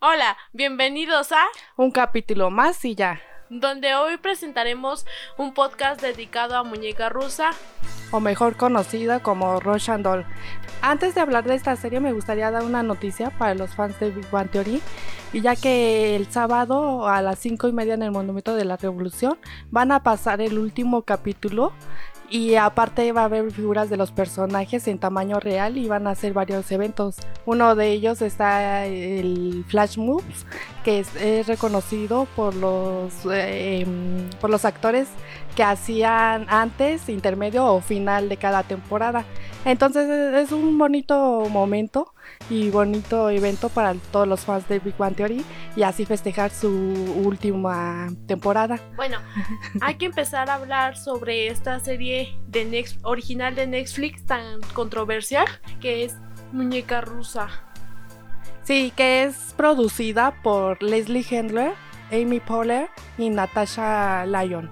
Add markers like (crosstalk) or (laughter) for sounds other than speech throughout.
Hola, bienvenidos a Un capítulo más y ya. donde hoy presentaremos un podcast dedicado a muñeca rusa. O mejor conocida como Russian Doll. Antes de hablar de esta serie me gustaría dar una noticia para los fans de Big Bang Theory. Y ya que el sábado a las 5 y media en el Monumento de la Revolución van a pasar el último capítulo. Y aparte va a haber figuras de los personajes en tamaño real y van a hacer varios eventos. Uno de ellos está el Flash Moves, que es, reconocido por los, em, por los actores que hacían antes, intermedio o final de cada temporada. Entonces es un bonito momento y bonito evento para todos los fans de Big Bang Theory y así festejar su última temporada. Bueno, (laughs) hay que empezar a hablar sobre esta serie de original de Netflix tan controversial que es Muñeca Rusa. Sí, que es producida por Leslie Handler, Amy Poehler y Natasha Lyon.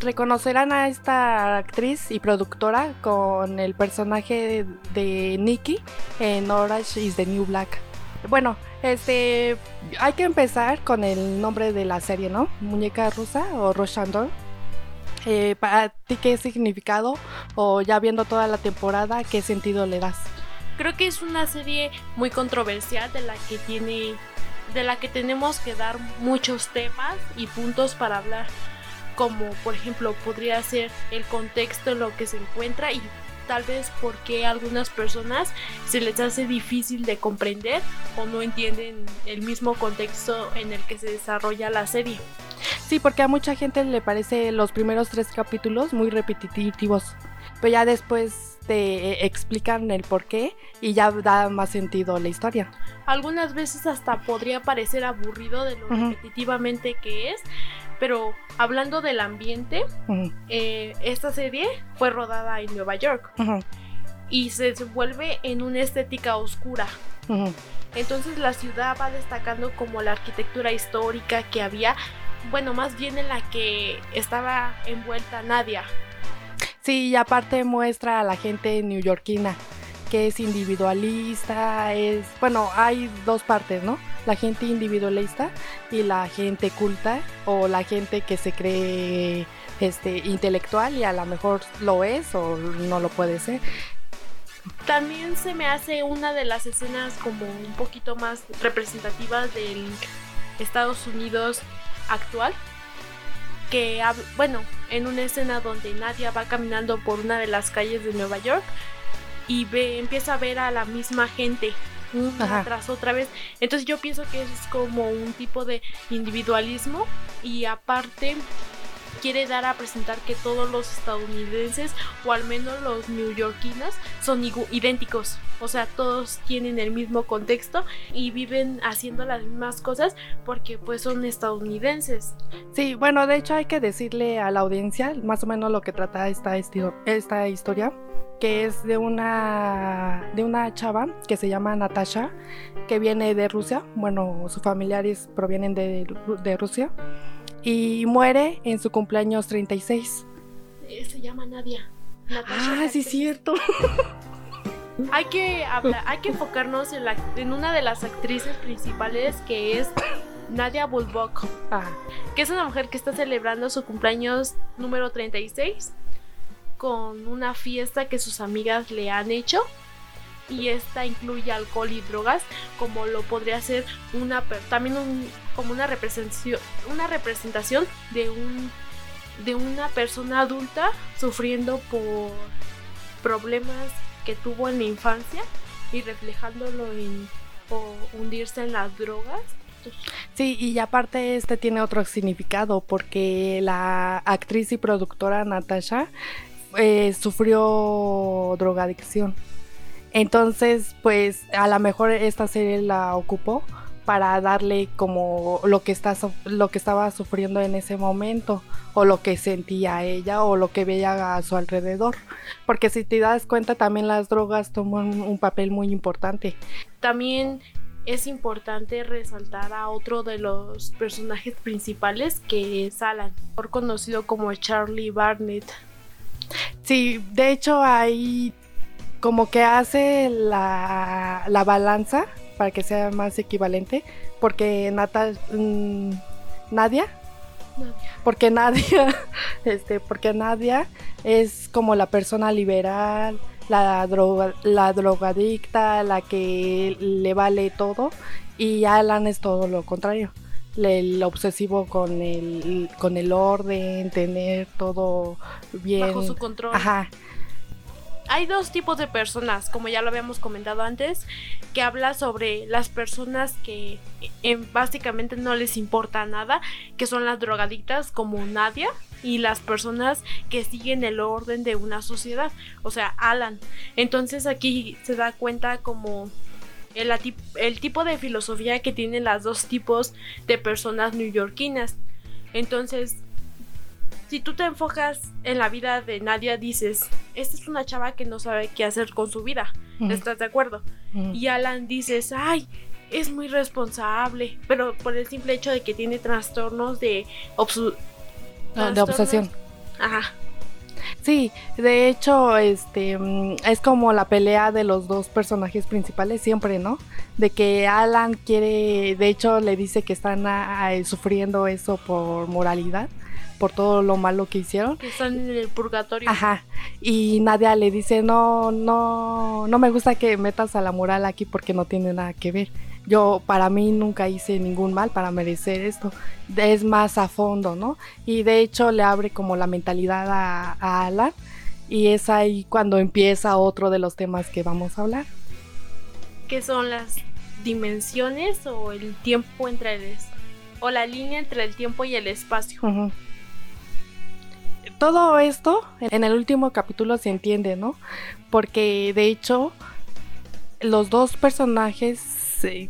Reconocerán a esta actriz y productora con el personaje de Nikki en Orange is the New Black. Bueno, este hay que empezar con el nombre de la serie, ¿no? Muñeca rusa o Russian Doll. Eh, para ti, ¿qué significado? O ya viendo toda la temporada, ¿qué sentido le das? Creo que es una serie muy controversial de la que tiene de la que tenemos que dar muchos temas y puntos para hablar, como por ejemplo podría ser el contexto en lo que se encuentra y tal vez por qué a algunas personas se les hace difícil de comprender o no entienden el mismo contexto en el que se desarrolla la serie. Sí, porque a mucha gente le parece los primeros tres capítulos muy repetitivos, pero ya después te explican el por qué y ya da más sentido la historia. Algunas veces hasta podría parecer aburrido de lo repetitivamente que es, pero hablando del ambiente, eh, esta serie fue rodada en Nueva York y se desenvuelve en una estética oscura. Entonces la ciudad va destacando como la arquitectura histórica que había, bueno, más bien en la que estaba envuelta Nadia. Sí, y aparte muestra a la gente neoyorquina que es individualista, es, bueno, hay dos partes, ¿no? La gente individualista y la gente culta o la gente que se cree este intelectual y a lo mejor lo es o no lo puede ser. También se me hace una de las escenas como un poquito más representativas del Estados Unidos actual. Que, bueno, en una escena donde Nadia va caminando por una de las calles de Nueva York y ve, empieza a ver a la misma gente una tras otra vez. Entonces yo pienso que es como un tipo de individualismo y aparte quiere dar a presentar que todos los estadounidenses o al menos los neoyorquinos son idénticos. O sea, todos tienen el mismo contexto y viven haciendo las mismas cosas porque pues son estadounidenses. Sí, bueno, de hecho hay que decirle a la audiencia más o menos lo que trata esta, esta historia, que es de una de una chava que se llama Natasha, que viene de Rusia, bueno, sus familiares provienen de, de Rusia, y muere en su cumpleaños 36. Eh, Se llama Nadia. Natasha Ah, sí, Castex. cierto. (laughs) Hay que hablar, hay que enfocarnos en, la, en una de las actrices principales que es Nadia Bulbok. Ah, que es una mujer que está celebrando su cumpleaños número 36 con una fiesta que sus amigas le han hecho. Y esta incluye alcohol y drogas como lo podría ser una también un- como una representación una representación de un de una persona adulta sufriendo por problemas que tuvo en la infancia y reflejándolo en o hundirse en las drogas. Sí, y aparte este tiene otro significado porque la actriz y productora Natasha eh, sufrió drogadicción. Entonces, pues a lo mejor esta serie la ocupó para darle como lo que está lo que estaba sufriendo en ese momento o lo que sentía ella o lo que veía a su alrededor porque si te das cuenta también las drogas toman un papel muy importante También es importante resaltar a otro de los personajes principales que es Alan, conocido como Charlie Barnett. Sí, de hecho ahí como que hace la, la balanza para que sea más equivalente, porque Natal, mm, Nadia, Nadia. porque Nadia, (laughs) este, porque Nadia es como la persona liberal, la droga, la drogadicta, la que le vale todo, y Alan es todo lo contrario. El obsesivo con el, con el orden, tener todo bien. Bajo su control. Ajá, Hay dos tipos de personas, como ya lo habíamos comentado antes, que habla sobre las personas que en, básicamente no les importa nada, que son las drogadictas como Nadia, y las personas que siguen el orden de una sociedad, o sea, Alan. Entonces aquí se da cuenta como el, el tipo de filosofía que tienen las dos tipos de personas neoyorquinas. Entonces, si tú te enfocas en la vida de Nadia, dices, esta es una chava que no sabe qué hacer con su vida. Ujú. ¿Estás de acuerdo? ujú, Y Alan dices, ay, es muy responsable, pero por el simple hecho de que tiene trastornos de, obsu- ah, de obsesión. Ajá. Sí, de hecho, este mm, es como la pelea de los dos personajes principales siempre, ¿no? De que Alan quiere, de hecho, le dice que están sufriendo eso por moralidad, por todo lo malo que hicieron. Que están en el purgatorio. Ajá. Y Nadia le dice, no, no, no me gusta que metas a la moral aquí porque no tiene nada que ver. Yo para mí nunca hice ningún mal para merecer esto. Es más a fondo, ¿no? Y de hecho le abre como la mentalidad a, a Alan. Y es ahí cuando empieza otro de los temas que vamos a hablar. que son las dimensiones o el tiempo entre el o la línea entre el tiempo y el espacio. Todo esto en el último capítulo se entiende, ¿no? Porque de hecho los dos personajes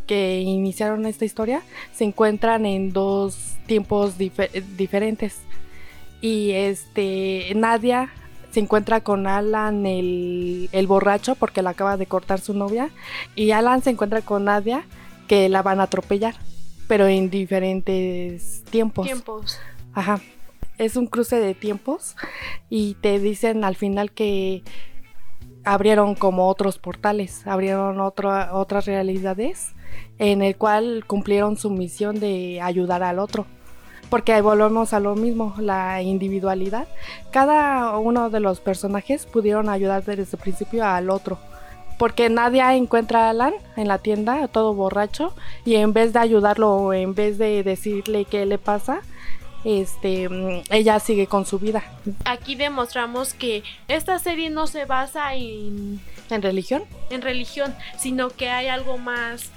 que iniciaron esta historia se encuentran en dos tiempos dife- diferentes. Y este Nadia se encuentra con Alan el, el borracho porque la acaba de cortar su novia. Y Alan se encuentra con Nadia que la van a atropellar. Pero en diferentes tiempos. Tiempos. Ajá. Es un cruce de tiempos y te dicen al final que abrieron como otros portales, abrieron otra- otras realidades en el cual cumplieron su misión de ayudar al otro. Porque volvemos a lo mismo, la individualidad. Cada uno de los personajes pudieron ayudar desde el principio al otro. Porque nadie encuentra a Alan en la tienda, todo borracho, y en vez de ayudarlo o en vez de decirle qué le pasa, este, mm, ella sigue con su vida. Aquí demostramos que esta serie no se basa en, ¿En religión? en religión, sino que hay algo más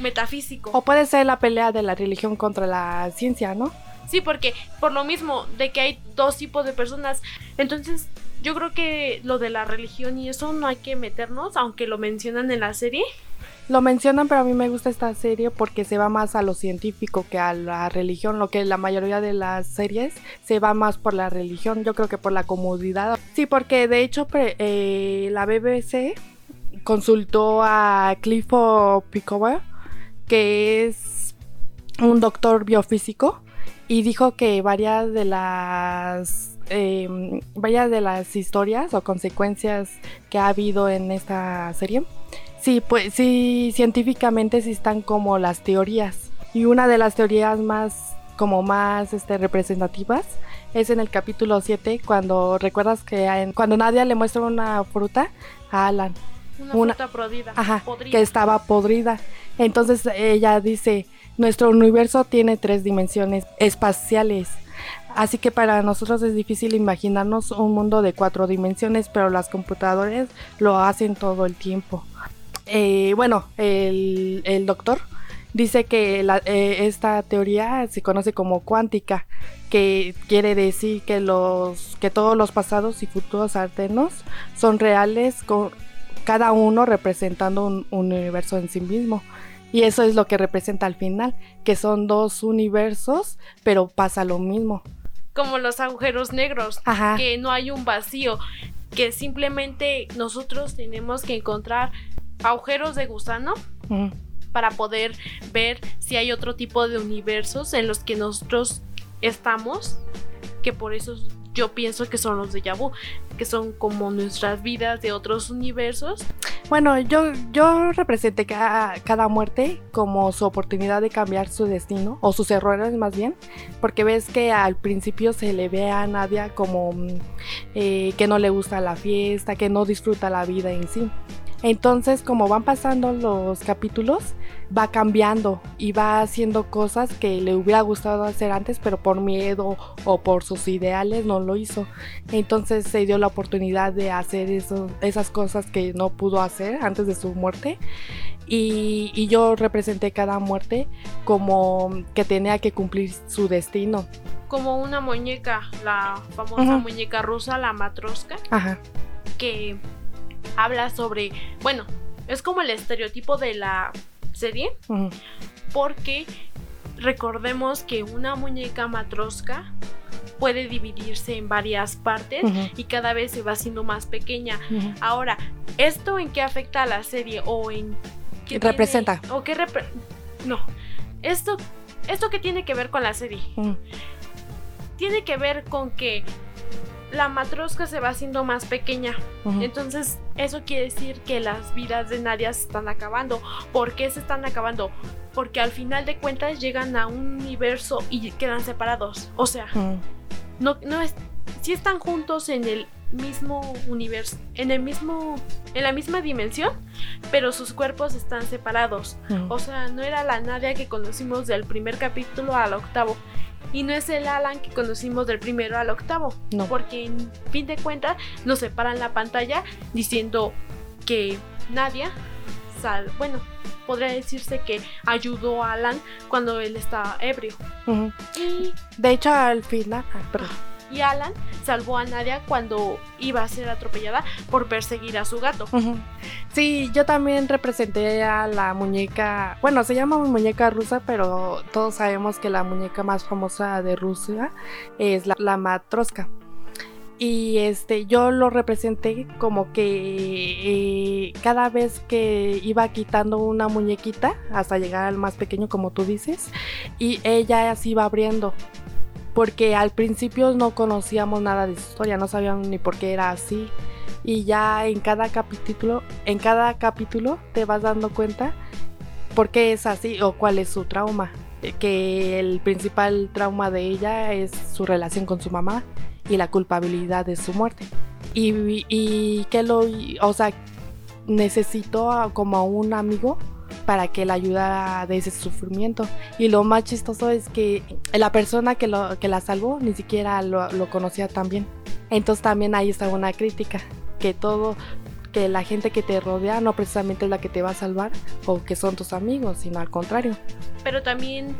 metafísico. O puede ser la pelea de la religión contra la ciencia, ¿no? Sí, porque por lo mismo de que hay dos tipos de personas, entonces yo creo que lo de la religión y eso no hay que meternos, aunque lo mencionan en la serie. Lo mencionan, pero a mí me gusta esta serie porque se va más a lo científico que a la religión, lo que la mayoría de las series se va más por la religión, yo creo que por la comodidad. Sí, porque de hecho eh, la BBC consultó a Clifford Picower, que es un doctor biofísico, y dijo que varias de las eh, varias de las historias o consecuencias que ha habido en esta serie Sí, pues sí, científicamente sí están como las teorías. Y una de las teorías más, como más este, representativas, es en el capítulo 7, cuando recuerdas que en- cuando Nadia le muestra una fruta a Alan, Una, Una- fruta podrida. ajá, podrida. que estaba podrida. Entonces ella dice, nuestro universo tiene tres dimensiones espaciales. Así que para nosotros es difícil imaginarnos un mundo de cuatro dimensiones, pero las computadoras lo hacen todo el tiempo. Eh, bueno, el, el doctor dice que la- eh, esta teoría se conoce como cuántica, que quiere decir que los que todos los pasados y futuros alternos son reales, con cada uno representando un, un universo en sí mismo. Y eso es lo que representa al final, que son dos universos, pero pasa lo mismo. Como los agujeros negros, Ajá. que no hay un vacío, que simplemente nosotros tenemos que encontrar agujeros de gusano para poder ver si hay otro tipo de universos en los que nosotros estamos, que por eso yo pienso que son los de Yabu, que son como nuestras vidas de otros universos. Bueno, yo, yo representé cada, cada muerte como su oportunidad de cambiar su destino, o sus errores más bien, porque ves que al principio se le ve a Nadia como mm, eh, que no le gusta la fiesta, que no disfruta la vida en sí. Entonces, como van pasando los capítulos, va cambiando y va haciendo cosas que le hubiera gustado hacer antes, pero por miedo o por sus ideales no lo hizo. Entonces se dio la oportunidad de hacer eso, esas cosas que no pudo hacer antes de su muerte. Y, y yo representé cada muerte como que tenía que cumplir su destino. Como una muñeca, la famosa muñeca rusa, la matroska, Ajá. que habla sobre, bueno, es como el estereotipo de la serie, porque recordemos que una muñeca matroska puede dividirse en varias partes y cada vez se va haciendo más pequeña. Ahora, ¿esto en qué afecta a la serie o en qué Representa. tiene- o qué repre- no. Esto esto qué tiene que ver con la serie? Tiene que ver con que la matrosca se va haciendo más pequeña. Entonces, eso quiere decir que las vidas de Nadia se están acabando. ¿Por qué se están acabando? Porque al final de cuentas llegan a un universo y quedan separados. O sea, no, no es. Sí están juntos en el mismo universo. En el mismo. En la misma dimensión. Pero sus cuerpos están separados. O sea, no era la Nadia que conocimos del primer capítulo al octavo. Y no es el Alan que conocimos del primero al octavo. No. Porque en fin de cuentas nos separan la pantalla diciendo que Nadia, sal, bueno, podría decirse que ayudó a Alan cuando él estaba ebrio. Y, De hecho, al final. ah. Y Alan salvó a Nadia cuando iba a ser atropellada por perseguir a su gato. Sí, yo también representé a la muñeca, bueno, se llama muñeca rusa, pero todos sabemos que la muñeca más famosa de Rusia es la, la matroska. Y este, yo lo representé como que eh, cada vez que iba quitando una muñequita hasta llegar al más pequeño, como tú dices, y ella se iba abriendo. Porque al principio no conocíamos nada de su historia, no sabíamos ni por qué era así y ya en cada capítulo, en cada capítulo te vas dando cuenta por qué es así o cuál es su trauma. Eh, Que el principal trauma de ella es su relación con su mamá y la culpabilidad de su muerte. Y, y que lo, o sea, necesitó a- como a un amigo para que le ayudara de ese sufrimiento. Y lo más chistoso es que la persona que, lo, que la salvó ni siquiera lo, lo conocía tan bien. Entonces también ahí está una crítica, que todo, que la gente que te rodea no precisamente es la que te va a salvar o que son tus amigos, sino al contrario. Pero también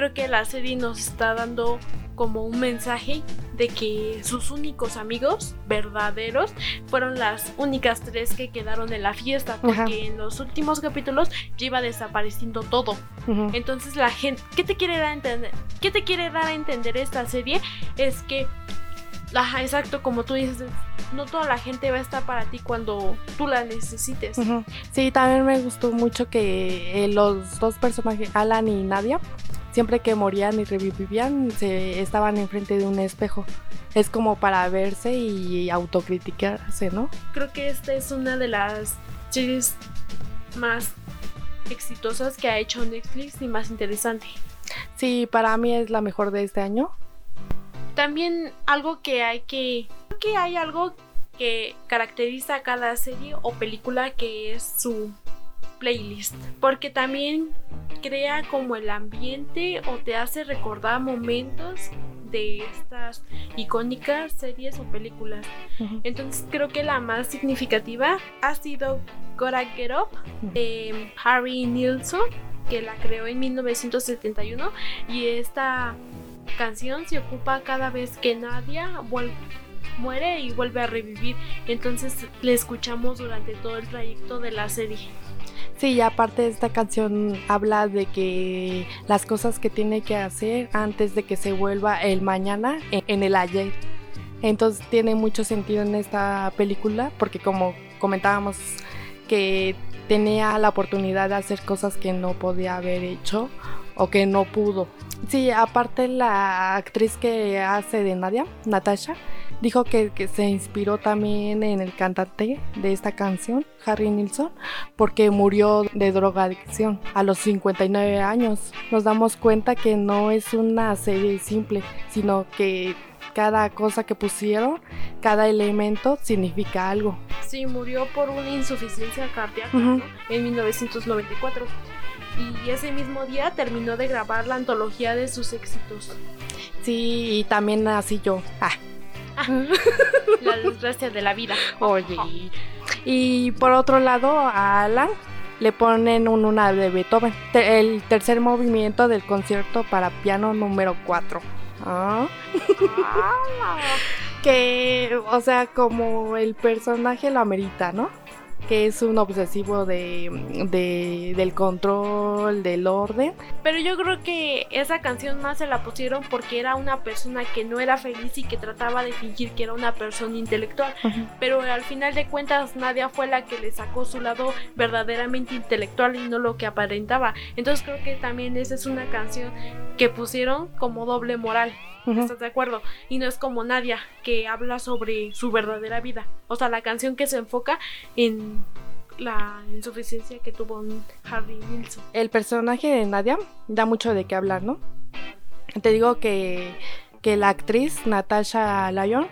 creo que la serie nos está dando como un mensaje de que sus únicos amigos verdaderos fueron las únicas tres que quedaron en la fiesta, porque Ajá. en los últimos capítulos ya iba desapareciendo todo. Entonces la gente, ¿qué te quiere dar a entender? ¿Qué te quiere dar a entender esta serie? Es que, ajá, exacto, como tú dices, no toda la gente va a estar para ti cuando tú la necesites. Sí, también me gustó mucho que eh, los dos personajes, Alan y Nadia, siempre que morían y revivían, se estaban enfrente de un espejo. Es como para verse y autocriticarse, ¿no? Creo que esta es una de las series más exitosas que ha hecho Netflix y más interesante. Sí, para mí es la mejor de este año. También algo que hay que... Creo que hay algo que caracteriza a cada serie o película que es su playlist. Porque también crea como el ambiente o te hace recordar momentos de estas icónicas series o películas. Entonces creo que la más significativa ha sido Gotta Get Up de Harry Nilsson, que la creó en 1971 y esta canción se ocupa cada vez que Nadia muere y vuelve a revivir. Entonces le escuchamos durante todo el trayecto de la serie. Sí, y aparte esta canción habla de que las cosas que tiene que hacer antes de que se vuelva el mañana en, el ayer. Entonces tiene mucho sentido en esta película porque como comentábamos que tenía la oportunidad de hacer cosas que no podía haber hecho o que no pudo. Sí, aparte la actriz que hace de Nadia, Natasha, dijo que, que, se inspiró también en el cantante de esta canción, Harry Nilsson, porque murió de drogadicción a los 59 años. Nos damos cuenta que no es una serie simple, sino que cada cosa que pusieron, cada elemento significa algo. Sí, murió por una insuficiencia cardíaca uh -huh. ¿no? en 1994 y ese mismo día terminó de grabar la antología de sus éxitos. Sí, y también así yo. Ah. (laughs) la desgracia de la vida. Oye. Y por otro lado, a Alan le ponen un una de Beethoven, el tercer movimiento del concierto para piano número 4. Ah. (laughs) que, o sea, como el personaje lo amerita, ¿no? Que es un obsesivo de, de, del control, del orden. Pero yo creo que esa canción más se la pusieron porque era una persona que no era feliz y que trataba de fingir que era una persona intelectual. Uh -huh. Pero al final de cuentas Nadia fue la que le sacó su lado verdaderamente intelectual y no lo que aparentaba. Entonces creo que también esa es una canción que pusieron como doble moral. Uh -huh. ¿Estás de acuerdo? Y no es como Nadia, que habla sobre su verdadera vida. O sea, la canción que se enfoca en la insuficiencia que tuvo Harry Nilsson. El personaje de Nadia da mucho de qué hablar, ¿no? Te digo que, que la actriz Natasha Lyon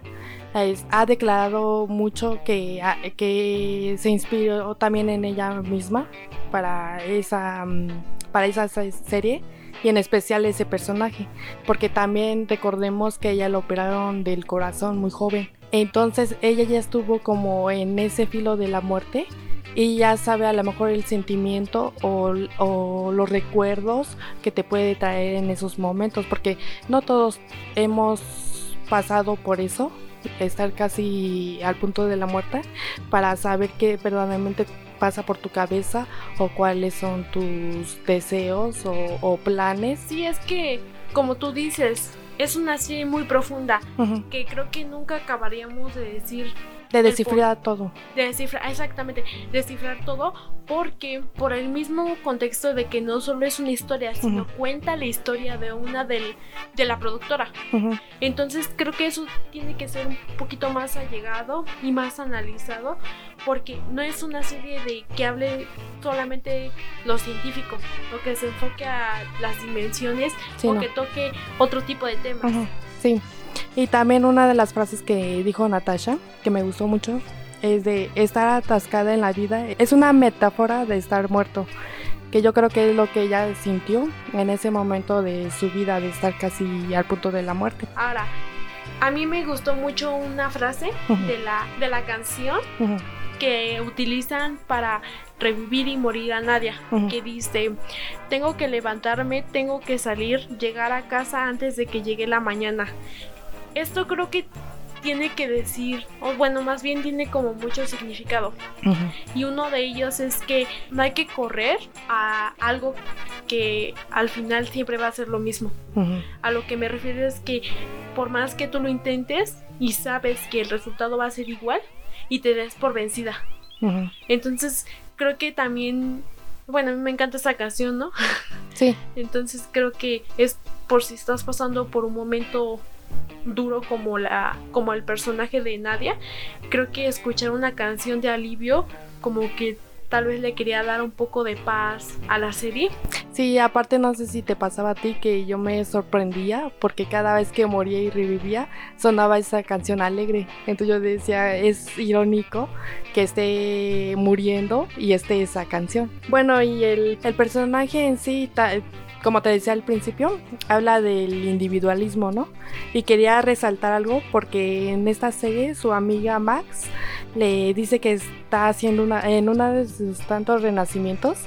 es, ha declarado mucho que, que se inspiró también en ella misma para esa, para esa serie y en especial ese personaje, porque también recordemos que ella lo operaron del corazón muy joven. Entonces ella ya estuvo como en ese filo de la muerte y ya sabe a lo mejor el sentimiento o, o, los recuerdos que te puede traer en esos momentos, porque no todos hemos pasado por eso, estar casi al punto de la muerte, para saber que verdaderamente pasa por tu cabeza o cuáles son tus deseos o, o planes. Sí, es que, como tú dices, es una serie muy profunda uh -huh. que creo que nunca acabaríamos de decir de descifrar todo. De descifrar, exactamente, descifrar todo porque por el mismo contexto de que no solo es una historia, sino uh -huh. cuenta la historia de una del, de la productora. Uh -huh. Entonces creo que eso tiene que ser un poquito más allegado y más analizado porque no es una serie de que hable solamente lo científico, o que se enfoque a las dimensiones sí, o no. que toque otro tipo de temas. Sí. Y también una de las frases que dijo Natasha, que me gustó mucho, es de estar atascada en la vida. Es una metáfora de estar muerto, que yo creo que es lo que ella sintió en ese momento de su vida, de estar casi al punto de la muerte. Ahora, a mí me gustó mucho una frase uh -huh. de, la, de la canción uh -huh. que utilizan para revivir y morir a Nadia, uh -huh. que dice, tengo que levantarme, tengo que salir, llegar a casa antes de que llegue la mañana esto creo que tiene que decir, o bueno, más bien tiene como mucho significado. Uh -huh. Y uno de ellos es que no hay que correr a algo que al final siempre va a ser lo mismo. Uh -huh. A lo que me refiero es que por más que tú lo intentes y sabes que el resultado va a ser igual y te des por vencida. Uh -huh. Entonces, creo que también, bueno, a mí me encanta esa canción, ¿no? Sí. (laughs) Entonces, creo que es por si estás pasando por un momento duro como la como el personaje de Nadia creo que escuchar una canción de alivio como que tal vez le quería dar un poco de paz a la serie. Sí aparte no sé si te pasaba a ti que yo me sorprendía porque cada vez que moría y revivía sonaba esa canción alegre. Entonces yo decía es irónico que esté muriendo y esté esa canción. Bueno y el, el personaje en sí como te decía al principio, habla del individualismo, ¿no? Y quería resaltar algo porque en esta serie su amiga Max le dice que está haciendo una, en uno de sus tantos renacimientos,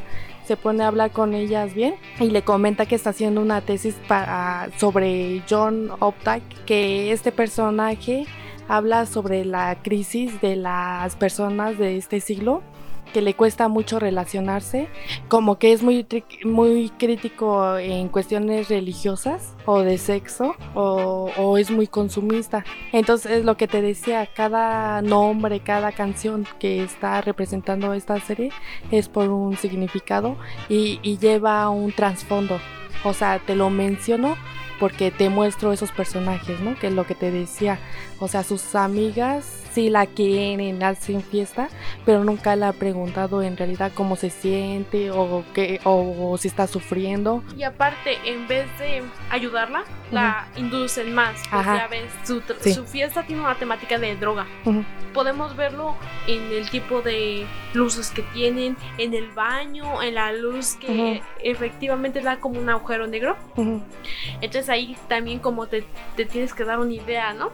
se pone a hablar con ellas bien y le comenta que está haciendo una tesis para, sobre John Updike, que este personaje habla sobre la crisis de las personas de este siglo que le cuesta mucho relacionarse, como que es muy, muy crítico en cuestiones religiosas o de sexo o, es muy consumista. Entonces es lo que te decía, cada nombre, cada canción que está representando esta serie es por un significado y, y lleva un trasfondo. O sea, te lo menciono porque te muestro esos personajes, ¿no? Que es lo que te decía. O sea, sus amigas sí la quieren, hacen fiesta, pero nunca le ha preguntado en realidad cómo se siente o qué o, si está sufriendo. Y aparte, en vez de ayudarla, la inducen más. Pues ya ves, su, su, fiesta tiene una temática de droga. Podemos verlo en el tipo de luces que tienen, en el baño, en la luz que efectivamente da como un agujero negro. Entonces ahí también como te, te tienes que dar una idea, ¿no?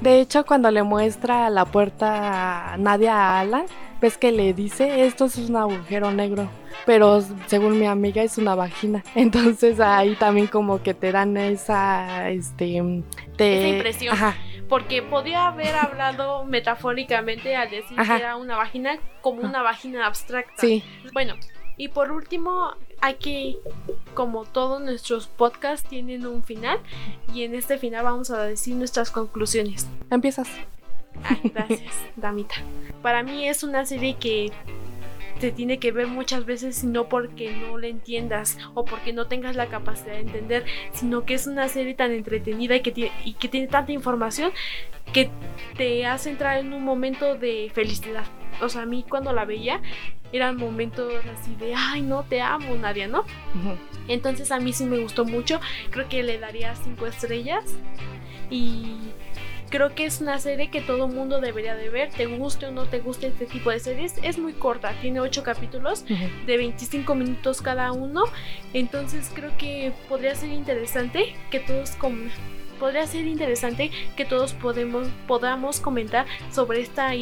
De hecho, cuando le muestra la puerta a Nadia a Alan, ves que le dice, esto es un agujero negro, pero según mi amiga es una vagina. (laughs) Entonces ahí también como que te dan esa, este, esa impresión. Porque podía haber hablado metafóricamente al decir que era una vagina como una vagina abstracta. Sí. Bueno, y por último, hay que, como todos nuestros podcasts tienen un final, y en este final vamos a decir nuestras conclusiones. Empiezas. gracias, (laughs) damita. Para mí es una serie que te tiene que ver muchas veces no porque no la entiendas o porque no tengas la capacidad de entender, sino que es una serie tan entretenida y que tiene, y que tiene tanta información que te hace entrar en un momento de felicidad. O sea, a mí cuando la veía eran momentos así de, ay, no te amo, Nadia, ¿no? Entonces a mí sí me gustó mucho, creo que le daría cinco estrellas. Y creo que es una serie que todo mundo debería de ver, te guste o no te guste este tipo de series, es muy corta, tiene ocho capítulos de 25 minutos cada uno, entonces creo que podría ser interesante que todos como podría ser interesante que todos podemos, podamos comentar sobre esta,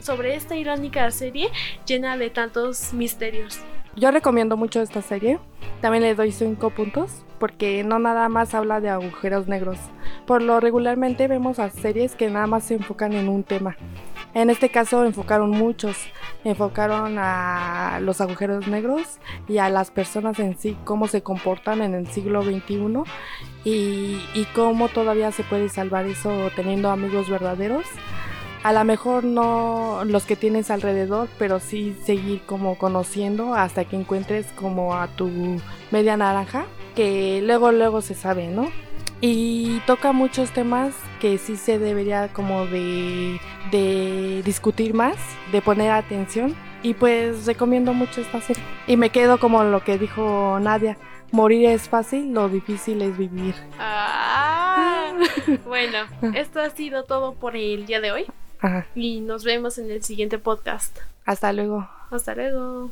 sobre esta irónica serie llena de tantos misterios. Yo recomiendo mucho esta serie. También le doy 5 puntos porque no nada más habla de agujeros negros. Por lo regularmente vemos a series que nada más se enfocan en un tema. En este caso enfocaron muchos, enfocaron a los agujeros negros y a las personas en sí, cómo se comportan en el siglo XXI y, y cómo todavía se puede salvar eso teniendo amigos verdaderos a lo mejor no los que tienes alrededor, pero sí seguir como conociendo hasta que encuentres como a tu media naranja, que luego luego se sabe, ¿no? Y toca muchos temas que sí se debería como de, de discutir más, de poner atención. Y pues recomiendo mucho esta serie. Y me quedo como lo que dijo Nadia. Morir es fácil, lo difícil es vivir. Ah, (laughs) bueno, esto ha sido todo por el día de hoy. Y nos vemos en el siguiente podcast. Hasta luego. Hasta luego.